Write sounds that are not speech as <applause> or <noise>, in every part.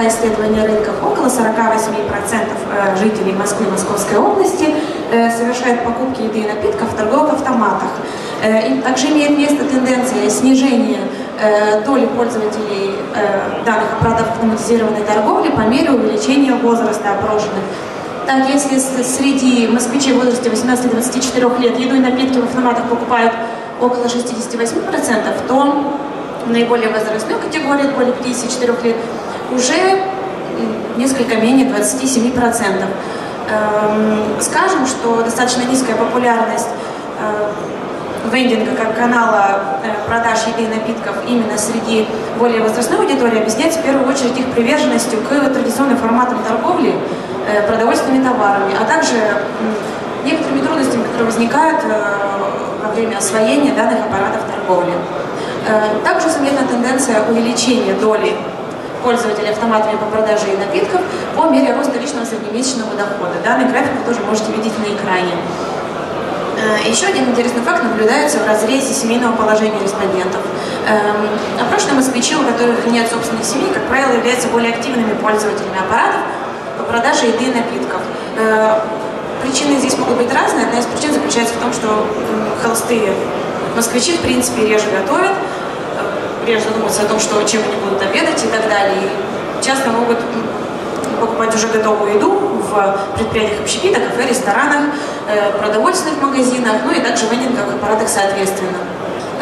пока исследования рынков, около 48% жителей Москвы и Московской области совершают покупки еды и напитков в торговых автоматах. И также имеет место тенденция снижения доли пользователей данных аппаратов автоматизированной торговли по мере увеличения возраста опрошенных. Так, если среди москвичей в возрасте 18-24 лет еду и напитки в автоматах покупают около 68%, то наиболее возрастной категории, более 54 лет, уже несколько менее 27%. Эм, скажем, что достаточно низкая популярность э, вендинга как канала э, продаж еды и напитков именно среди более возрастной аудитории объясняется в первую очередь их приверженностью к традиционным форматам торговли э, продовольственными товарами, а также некоторыми трудностями, которые возникают во время освоения данных аппаратов торговли. Также заметна тенденция увеличения доли пользователей автоматами по продаже и напитков по мере роста личного среднемесячного дохода. Данный график вы тоже можете видеть на экране. Э, еще один интересный факт наблюдается в разрезе семейного положения респондентов. Эм, опрошенные москвичи, у которых нет собственных семей, как правило, являются более активными пользователями аппаратов по продаже еды и напитков. Э, причины здесь могут быть разные. Одна из причин заключается в том, что холостые москвичи, в принципе, реже готовят, реже задумываться о том, что, чем они будут обедать и так далее. И часто могут покупать уже готовую еду в предприятиях общепита, кафе, ресторанах, э, продовольственных магазинах, ну и также в вендинговых аппаратах соответственно.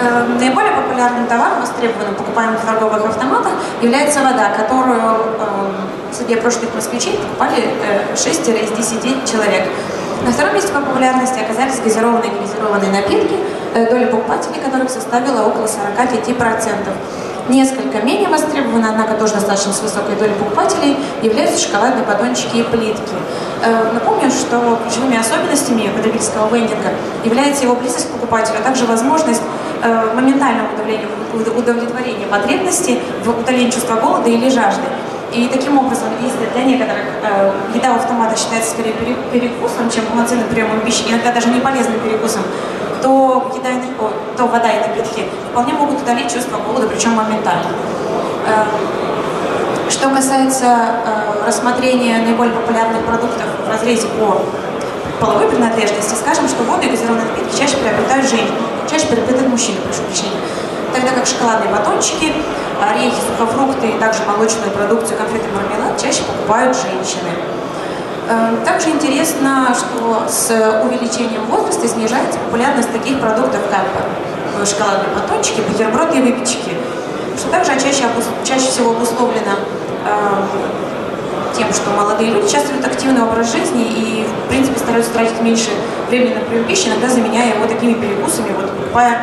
Э, наиболее популярным товаром, востребованным покупаемым в торговых автоматах, является вода, которую э, среди прошлых москвичей покупали 6 из 10 человек. На втором месте по популярности оказались газированные и газированные напитки, доля покупателей которых составила около 45%. Несколько менее востребованы, однако тоже достаточно с высокой долей покупателей, являются шоколадные батончики и плитки. Э, напомню, что ключевыми особенностями потребительского вендинга является его близость к покупателю, а также возможность э, моментального удовлетворения потребности в утолении чувства голода или жажды. И таким образом, если для некоторых э, еда в автоматах считается скорее перекусом, чем полноценным приемом пищи, иногда даже не полезным перекусом, то, то вода и напитки вполне могут удалить чувство голода, причем моментально. Эм, что касается э, рассмотрения наиболее популярных продуктов в разрезе по половой принадлежности, скажем, что воду и газированные напитки чаще приобретают женщины, чаще приобретают мужчины, прошу прощения. Тогда как шоколадные батончики, орехи, сухофрукты и также молочную продукцию, конфеты, мармелад чаще покупают женщины. Эм, также интересно, что с увеличением возраста снижается популярность таких продуктов, как э, шоколадные батончики, бутерброды и выпечки, что также чаще, чаще всего обусловлено э, тем, что молодые люди часто ведут активный образ жизни и, в принципе, стараются тратить меньше времени на прием пищи, иногда заменяя его такими перекусами, вот покупая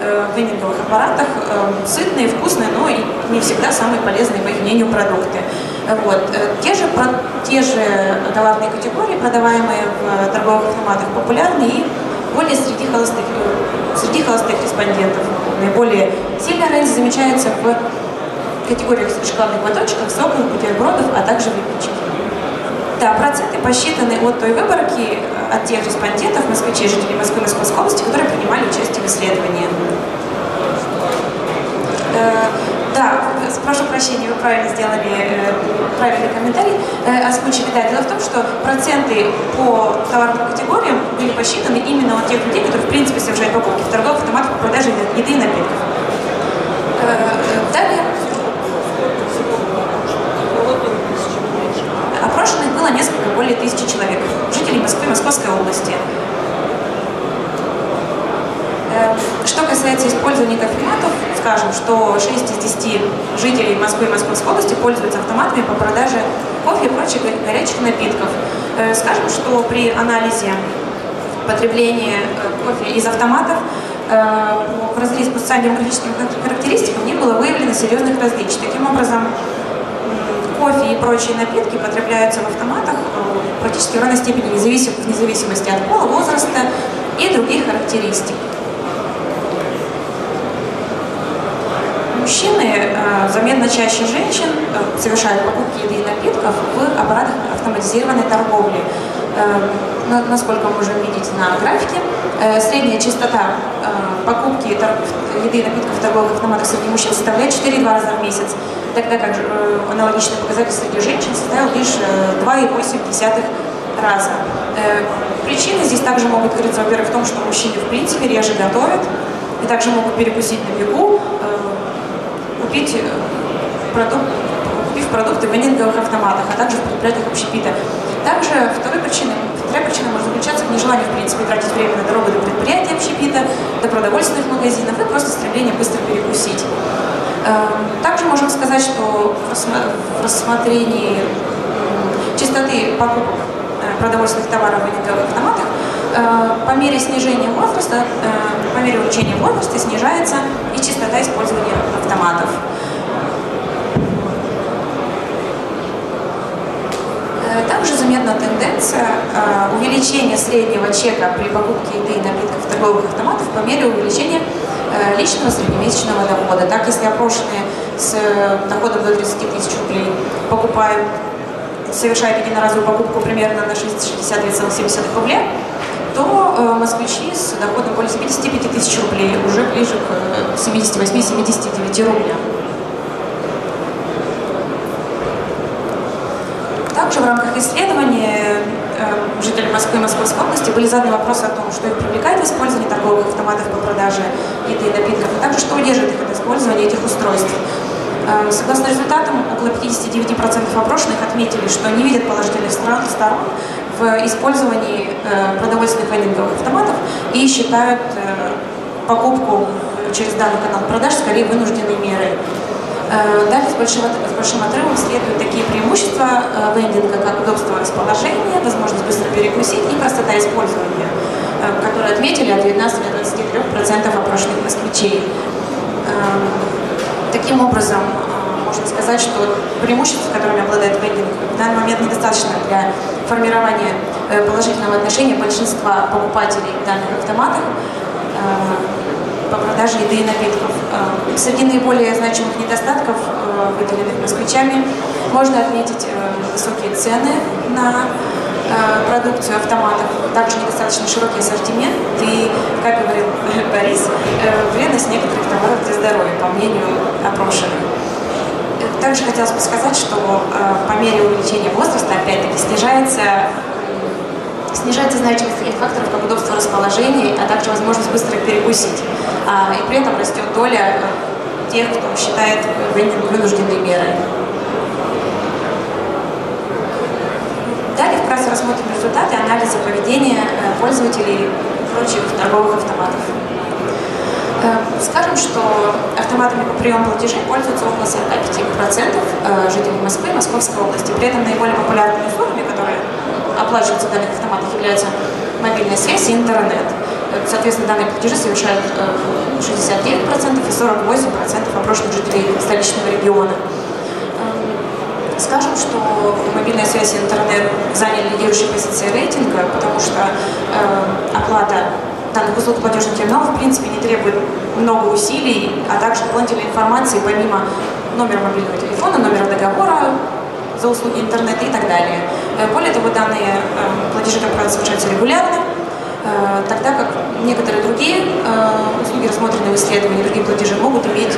э, в венинговых аппаратах э, сытные, вкусные, но и не всегда самые полезные, по их мнению, продукты. Вот. Э, те, же, те же товарные категории, продаваемые в торговых автоматах, популярны и более среди холостых, э, среди холостых респондентов. Наиболее сильная разница замечается в категориях шоколадных батончиков, соков, бутербродов, а также выпечки. Да, проценты посчитаны от той выборки, э, от тех респондентов, москвичей, жителей Москвы и Московской области, которые принимали участие в исследовании. Да, прошу прощения, вы правильно сделали э, правильный комментарий, э, озвучили. Да, дело в том, что проценты по товарным категориям были посчитаны именно от тех людей, которые в принципе совершают покупки в торговых автоматах по продаже еды и напитков. Э, далее. Опрошенных было несколько более тысячи человек, жителей Москвы и Московской области. Эм, что касается использования кофематов, скажем, что 6 из 10 жителей Москвы и Московской области пользуются автоматами по продаже кофе и прочих горячих напитков. Э, скажем, что при анализе потребления э, кофе из автоматов э, в разрезе по социально-демографическим характеристикам не было выявлено серьезных различий. Таким образом, кофе и прочие напитки потребляются в автоматах практически в равной степени, вне зависимости от пола, возраста и других характеристик. мужчины э, заметно чаще женщин э, совершают покупки еды и напитков в аппаратах автоматизированной торговли. Насколько мы можем видеть на графике, средняя частота покупки еды и напитков в торговых автоматах среди мужчин составляет 4-2 раза в месяц, тогда как аналогичный показатель среди женщин составил лишь 2,8 раза. Причины здесь также могут крыться, во-первых, в том, что мужчины в принципе реже готовят, и также могут перекусить на бегу, купить продукт, купив продукты в вендинговых автоматах, а также в предприятиях общепита. Также второй причиной, вторая причина может заключаться в нежелании, в принципе, тратить время на дорогу до предприятия общепита, до продовольственных магазинов и просто стремление быстро перекусить. Эм, также можем сказать, что в рассмотрении частоты покупок э, продовольственных товаров в вендинговых автоматах э, по мере снижения возраста, э, по мере увеличения возраста снижается и частота использования автоматов. Также заметна тенденция э, увеличения среднего чека при покупке еды и напитков торговых автоматах по мере увеличения э, личного среднемесячного дохода. Так, если опрошенные с э, доходом до 30 тысяч рублей покупают, совершают единоразовую покупку примерно на 62,70 рублей, то москвичи с доходом более 75 тысяч рублей уже ближе к 78-79 рублям. Также в рамках исследования э, жителей Москвы и Московской области были заданы вопросы о том, что их привлекает в использовании торговых автоматов по продаже еды и напитков, а также что удерживает их от использования этих устройств. Э, согласно результатам, около 59% опрошенных отметили, что не видят положительных сторон в использовании э, продовольственных вендинговых автоматов и считают покупку через данный канал продаж скорее вынужденной мерой. Э, далее с большим, с большим отрывом следуют такие преимущества э, вендинга, как удобство расположения, возможность быстро перекусить и простота использования, э, которые отметили от 19 до 23% опрошенных москвичей. Таким образом, можно сказать, что преимущества, которыми обладает вендинг, в данный момент недостаточно для формирования положительного отношения большинства покупателей данных автоматов по продаже еды и напитков. Э, среди наиболее значимых недостатков, э, выделенных москвичами, можно отметить э, высокие цены на продукцию автоматов, также недостаточно широкий ассортимент и, как говорил <laughs> Борис, вредность некоторых товаров для здоровья, по мнению опрошенных. Также хотелось бы сказать, что по мере увеличения возраста, опять-таки, снижается снижается значимость таких факторов, как удобство расположения, а также возможность быстро перекусить. А, и при этом растет доля э, тех, кто считает вендинг вынужденной мерой. Далее вкратце рассмотрим результаты анализа поведения э, пользователей прочих торговых автоматов. Э, скажем, что автоматами по приему платежей пользуются около 45% жителей Москвы и Московской области. При этом наиболее популярными услугами, которые оплачиваются в данных автоматах, являются мобильная связь и интернет. Соответственно, данные платежи совершают 69% и 48% опрошенных жителей столичного региона. Эм, скажем, что мобильная связь и интернет заняли лидирующие позиции рейтинга, потому что э, оплата данных услуг платежных терминалов в принципе не требует много усилий, а также дополнительной информации помимо номера мобильного телефона, номера договора, за услуги интернета и так далее. Э, более того, данные э, платежи, правило, совершаются регулярно, э, тогда как некоторые другие услуги, рассмотренные в исследовании, другие платежи могут иметь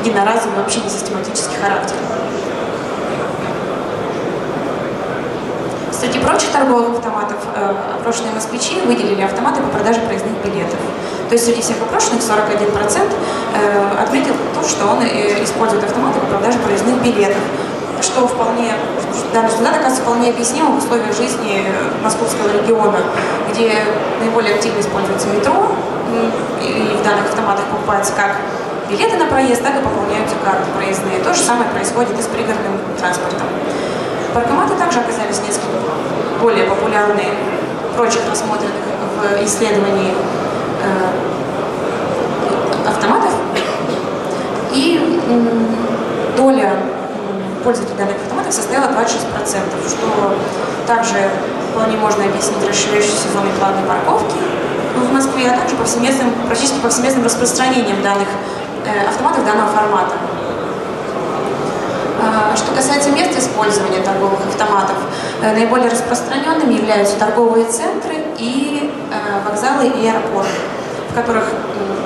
единоразовый, вообще не систематический характер. Среди прочих торговых автоматов опрошенные москвичи выделили автоматы по продаже проездных билетов. То есть среди всех опрошенных 41% отметил то, что он использует автоматы по продаже проездных билетов что вполне, данный результат оказывается вполне объяснимо в условиях жизни московского региона, где наиболее активно используется метро, и в данных автоматах покупаются как билеты на проезд, так и пополняются карты проездные. То же самое происходит и с пригородным транспортом. Паркоматы также оказались несколько более популярны прочих рассмотренных в исследовании э, автоматов. И доля пользователей данных автоматов составила 26%, что также вполне можно объяснить расширяющейся зоной платной парковки в Москве, а также повсеместным, практически повсеместным распространением данных э, автоматов данного формата. Что касается мест использования торговых автоматов, наиболее распространенными являются торговые центры и вокзалы и аэропорты, в которых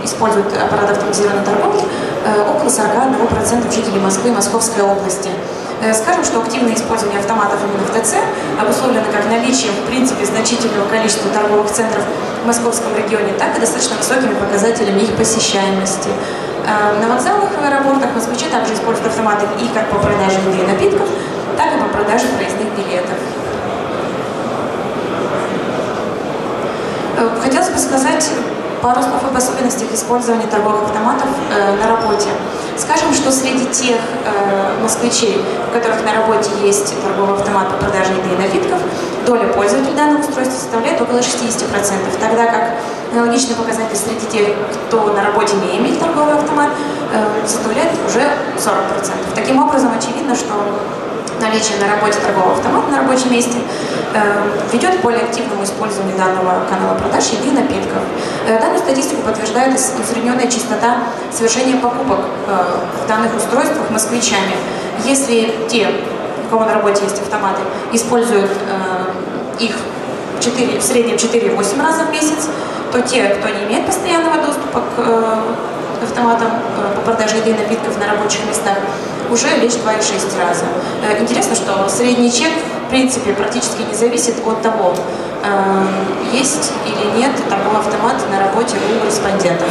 используют аппарат автоматизированной торговли около 41% жителей Москвы и Московской области. Э, скажем, что активное использование автоматов именно в ТЦ обусловлено как наличием, в принципе, значительного количества торговых центров в московском регионе, так и достаточно высокими показателями их посещаемости. На вокзалах и аэропортах москвичи также используют автоматы и как по продаже еды и напитков, так и по продаже проездных билетов. Хотелось бы сказать Пару слов об особенностях использования торговых автоматов на работе. Скажем, что среди тех москвичей, у которых на работе есть торговый автомат по продаже еды и напитков, доля пользователей данного устройства составляет около 60%, тогда как аналогичный показатель среди тех, кто на работе не имеет торговый автомат, э, составляет уже 40%. Таким образом, очевидно, что наличие на работе торгового автомата на рабочем месте э, ведет к более активному использованию данного канала продаж еды и напитков. Э, данную статистику подтверждает усредненная частота совершения покупок в данных устройствах москвичами. Если те, у кого на работе есть автоматы, используют их 4, в среднем 4-8 раза в месяц, то те, кто не имеет постоянного доступа к автоматам по продаже еды и напитков на рабочих местах, уже лишь 2,6 раза. Э, интересно, что средний чек, в принципе, практически не зависит от того, э, есть или нет торговый автомат на работе у респондентов.